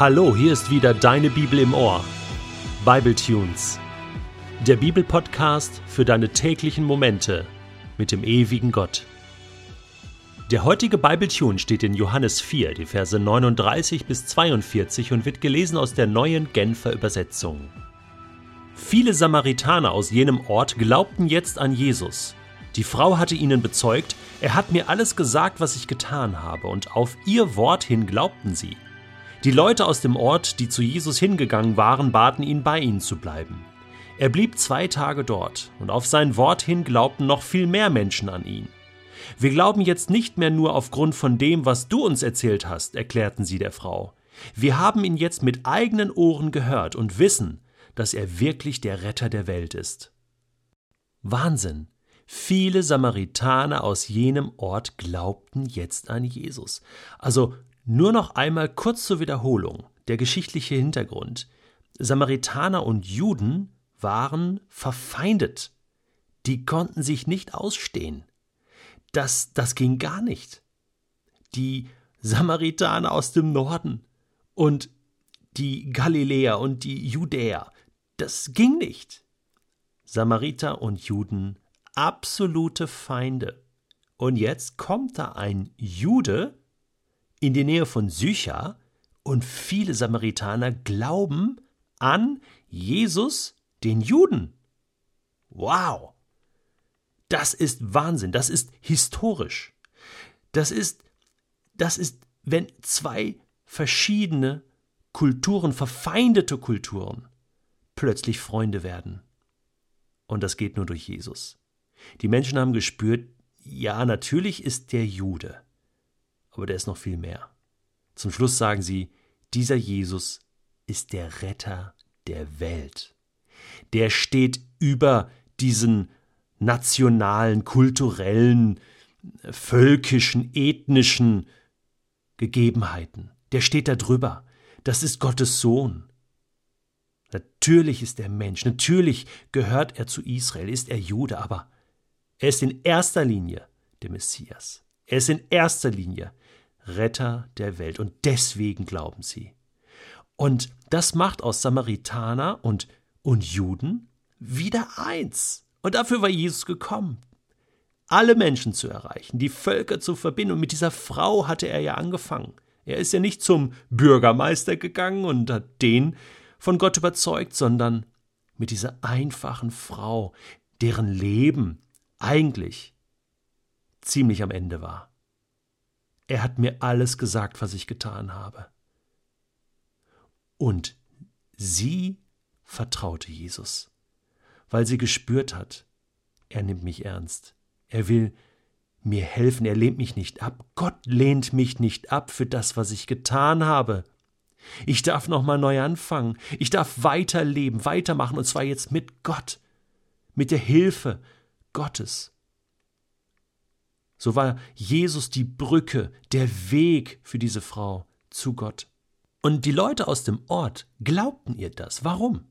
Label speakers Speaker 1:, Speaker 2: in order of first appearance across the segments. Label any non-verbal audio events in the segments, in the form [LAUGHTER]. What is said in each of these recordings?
Speaker 1: Hallo, hier ist wieder deine Bibel im Ohr. Bible Tunes. Der Bibelpodcast für deine täglichen Momente mit dem ewigen Gott. Der heutige Bible Tune steht in Johannes 4, die Verse 39 bis 42 und wird gelesen aus der neuen Genfer Übersetzung. Viele Samaritaner aus jenem Ort glaubten jetzt an Jesus. Die Frau hatte ihnen bezeugt, er hat mir alles gesagt, was ich getan habe, und auf ihr Wort hin glaubten sie. Die Leute aus dem Ort, die zu Jesus hingegangen waren, baten ihn, bei ihnen zu bleiben. Er blieb zwei Tage dort, und auf sein Wort hin glaubten noch viel mehr Menschen an ihn. Wir glauben jetzt nicht mehr nur aufgrund von dem, was du uns erzählt hast, erklärten sie der Frau. Wir haben ihn jetzt mit eigenen Ohren gehört und wissen, dass er wirklich der Retter der Welt ist. Wahnsinn! Viele Samaritaner aus jenem Ort glaubten jetzt an Jesus. Also nur noch einmal kurz zur Wiederholung der geschichtliche Hintergrund. Samaritaner und Juden waren verfeindet. Die konnten sich nicht ausstehen. Das, das ging gar nicht. Die Samaritaner aus dem Norden und die Galiläer und die Judäer, das ging nicht. Samariter und Juden, absolute Feinde. Und jetzt kommt da ein Jude, in die Nähe von Sycha und viele Samaritaner glauben an Jesus, den Juden. Wow! Das ist Wahnsinn, das ist historisch. Das ist, das ist, wenn zwei verschiedene Kulturen, verfeindete Kulturen, plötzlich Freunde werden. Und das geht nur durch Jesus. Die Menschen haben gespürt, ja, natürlich ist der Jude aber der ist noch viel mehr. Zum Schluss sagen sie, dieser Jesus ist der Retter der Welt. Der steht über diesen nationalen, kulturellen, völkischen, ethnischen Gegebenheiten. Der steht da drüber. Das ist Gottes Sohn. Natürlich ist er Mensch, natürlich gehört er zu Israel, ist er Jude, aber er ist in erster Linie der Messias. Er ist in erster Linie Retter der Welt. Und deswegen glauben sie. Und das macht aus Samaritaner und, und Juden wieder eins. Und dafür war Jesus gekommen. Alle Menschen zu erreichen, die Völker zu verbinden. Und mit dieser Frau hatte er ja angefangen. Er ist ja nicht zum Bürgermeister gegangen und hat den von Gott überzeugt, sondern mit dieser einfachen Frau, deren Leben eigentlich ziemlich am Ende war. Er hat mir alles gesagt, was ich getan habe. Und sie vertraute Jesus, weil sie gespürt hat, er nimmt mich ernst. Er will mir helfen, er lehnt mich nicht ab. Gott lehnt mich nicht ab für das, was ich getan habe. Ich darf nochmal neu anfangen. Ich darf weiterleben, weitermachen, und zwar jetzt mit Gott, mit der Hilfe Gottes. So war Jesus die Brücke, der Weg für diese Frau zu Gott. Und die Leute aus dem Ort glaubten ihr das. Warum?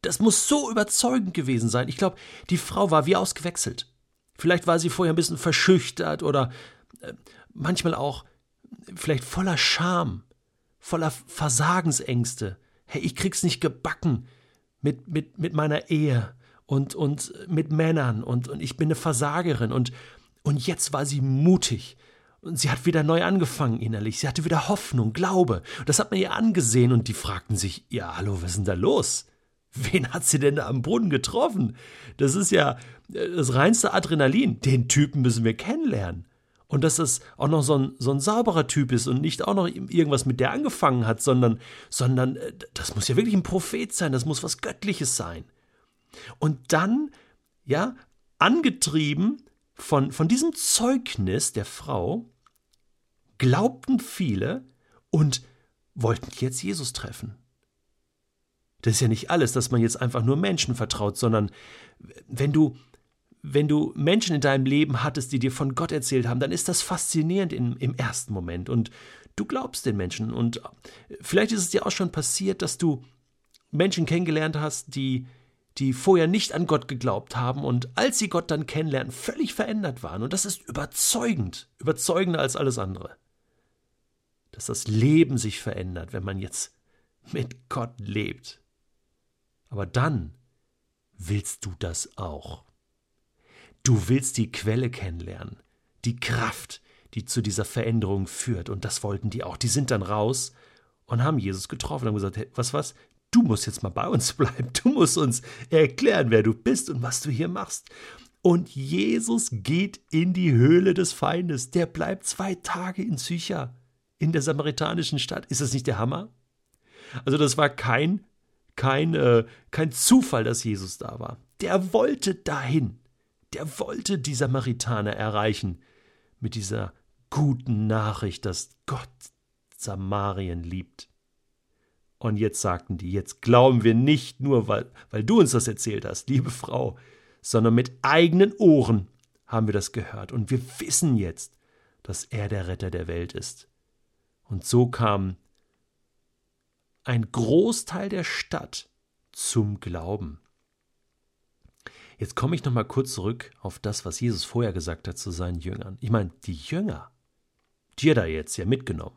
Speaker 1: Das muss so überzeugend gewesen sein. Ich glaube, die Frau war wie ausgewechselt. Vielleicht war sie vorher ein bisschen verschüchtert oder äh, manchmal auch vielleicht voller Scham, voller Versagensängste. Hey, ich krieg's nicht gebacken mit, mit, mit meiner Ehe und, und mit Männern und, und ich bin eine Versagerin und und jetzt war sie mutig. Und sie hat wieder neu angefangen innerlich. Sie hatte wieder Hoffnung, Glaube. Und das hat man ihr angesehen und die fragten sich, ja, hallo, was ist denn da los? Wen hat sie denn da am Boden getroffen? Das ist ja äh, das reinste Adrenalin. Den Typen müssen wir kennenlernen. Und dass das auch noch so ein, so ein sauberer Typ ist und nicht auch noch irgendwas mit der angefangen hat, sondern, sondern äh, das muss ja wirklich ein Prophet sein, das muss was Göttliches sein. Und dann, ja, angetrieben von, von diesem Zeugnis der Frau glaubten viele und wollten jetzt Jesus treffen. Das ist ja nicht alles, dass man jetzt einfach nur Menschen vertraut, sondern wenn du, wenn du Menschen in deinem Leben hattest, die dir von Gott erzählt haben, dann ist das faszinierend im, im ersten Moment und du glaubst den Menschen. Und vielleicht ist es dir auch schon passiert, dass du Menschen kennengelernt hast, die die vorher nicht an Gott geglaubt haben und als sie Gott dann kennenlernen, völlig verändert waren. Und das ist überzeugend, überzeugender als alles andere. dass das Leben sich verändert, wenn man jetzt mit Gott lebt. Aber dann willst du das auch. Du willst die Quelle kennenlernen, die Kraft, die zu dieser Veränderung führt. Und das wollten die auch. Die sind dann raus und haben Jesus getroffen und haben gesagt, hey, was, was? Du musst jetzt mal bei uns [LAUGHS] bleiben. Du musst uns erklären, wer du bist und was du hier machst. Und Jesus geht in die Höhle des Feindes. Der bleibt zwei Tage in Sycha, in der samaritanischen Stadt. Ist das nicht der Hammer? Also das war kein, kein, äh, kein Zufall, dass Jesus da war. Der wollte dahin. Der wollte die Samaritaner erreichen mit dieser guten Nachricht, dass Gott Samarien liebt. Und jetzt sagten die, jetzt glauben wir nicht nur, weil, weil du uns das erzählt hast, liebe Frau, sondern mit eigenen Ohren haben wir das gehört. Und wir wissen jetzt, dass er der Retter der Welt ist. Und so kam ein Großteil der Stadt zum Glauben. Jetzt komme ich noch mal kurz zurück auf das, was Jesus vorher gesagt hat zu seinen Jüngern. Ich meine, die Jünger, die er jetzt ja mitgenommen.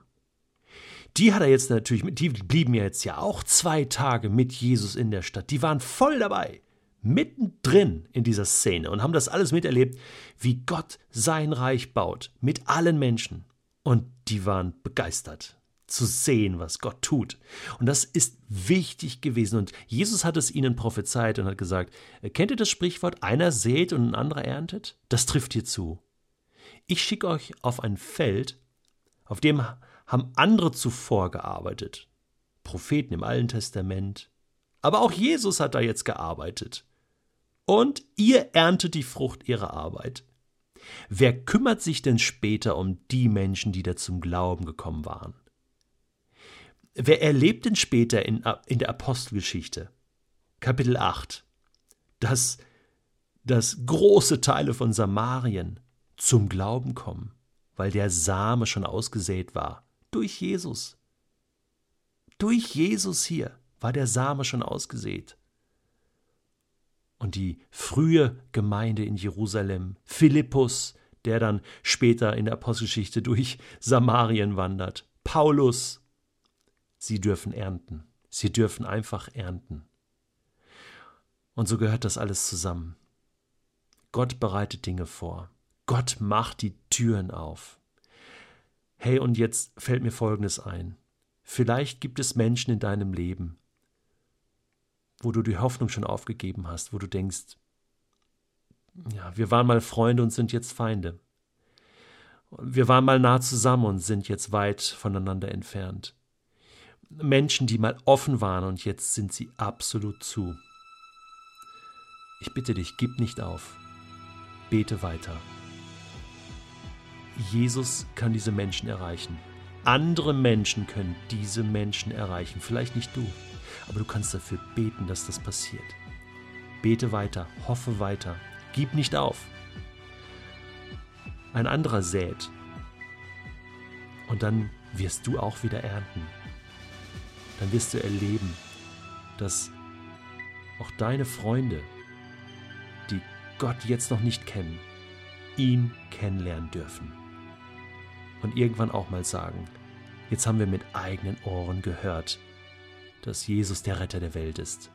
Speaker 1: Die hat er jetzt natürlich, die blieben ja jetzt ja auch zwei Tage mit Jesus in der Stadt. Die waren voll dabei, mittendrin in dieser Szene und haben das alles miterlebt, wie Gott sein Reich baut, mit allen Menschen. Und die waren begeistert zu sehen, was Gott tut. Und das ist wichtig gewesen. Und Jesus hat es ihnen prophezeit und hat gesagt, kennt ihr das Sprichwort, einer sät und ein anderer erntet? Das trifft hier zu. Ich schicke euch auf ein Feld, auf dem haben andere zuvor gearbeitet. Propheten im Alten Testament. Aber auch Jesus hat da jetzt gearbeitet. Und ihr erntet die Frucht ihrer Arbeit. Wer kümmert sich denn später um die Menschen, die da zum Glauben gekommen waren? Wer erlebt denn später in, in der Apostelgeschichte, Kapitel 8, dass, dass große Teile von Samarien zum Glauben kommen, weil der Same schon ausgesät war durch Jesus. Durch Jesus hier war der Same schon ausgesät. Und die frühe Gemeinde in Jerusalem, Philippus, der dann später in der Apostelgeschichte durch Samarien wandert, Paulus, sie dürfen ernten. Sie dürfen einfach ernten. Und so gehört das alles zusammen. Gott bereitet Dinge vor. Gott macht die Türen auf. Hey, und jetzt fällt mir Folgendes ein. Vielleicht gibt es Menschen in deinem Leben, wo du die Hoffnung schon aufgegeben hast, wo du denkst, ja, wir waren mal Freunde und sind jetzt Feinde. Wir waren mal nah zusammen und sind jetzt weit voneinander entfernt. Menschen, die mal offen waren und jetzt sind sie absolut zu. Ich bitte dich, gib nicht auf. Bete weiter. Jesus kann diese Menschen erreichen. Andere Menschen können diese Menschen erreichen. Vielleicht nicht du, aber du kannst dafür beten, dass das passiert. Bete weiter, hoffe weiter, gib nicht auf. Ein anderer sät. Und dann wirst du auch wieder ernten. Dann wirst du erleben, dass auch deine Freunde, die Gott jetzt noch nicht kennen, ihn kennenlernen dürfen und irgendwann auch mal sagen, jetzt haben wir mit eigenen Ohren gehört, dass Jesus der Retter der Welt ist.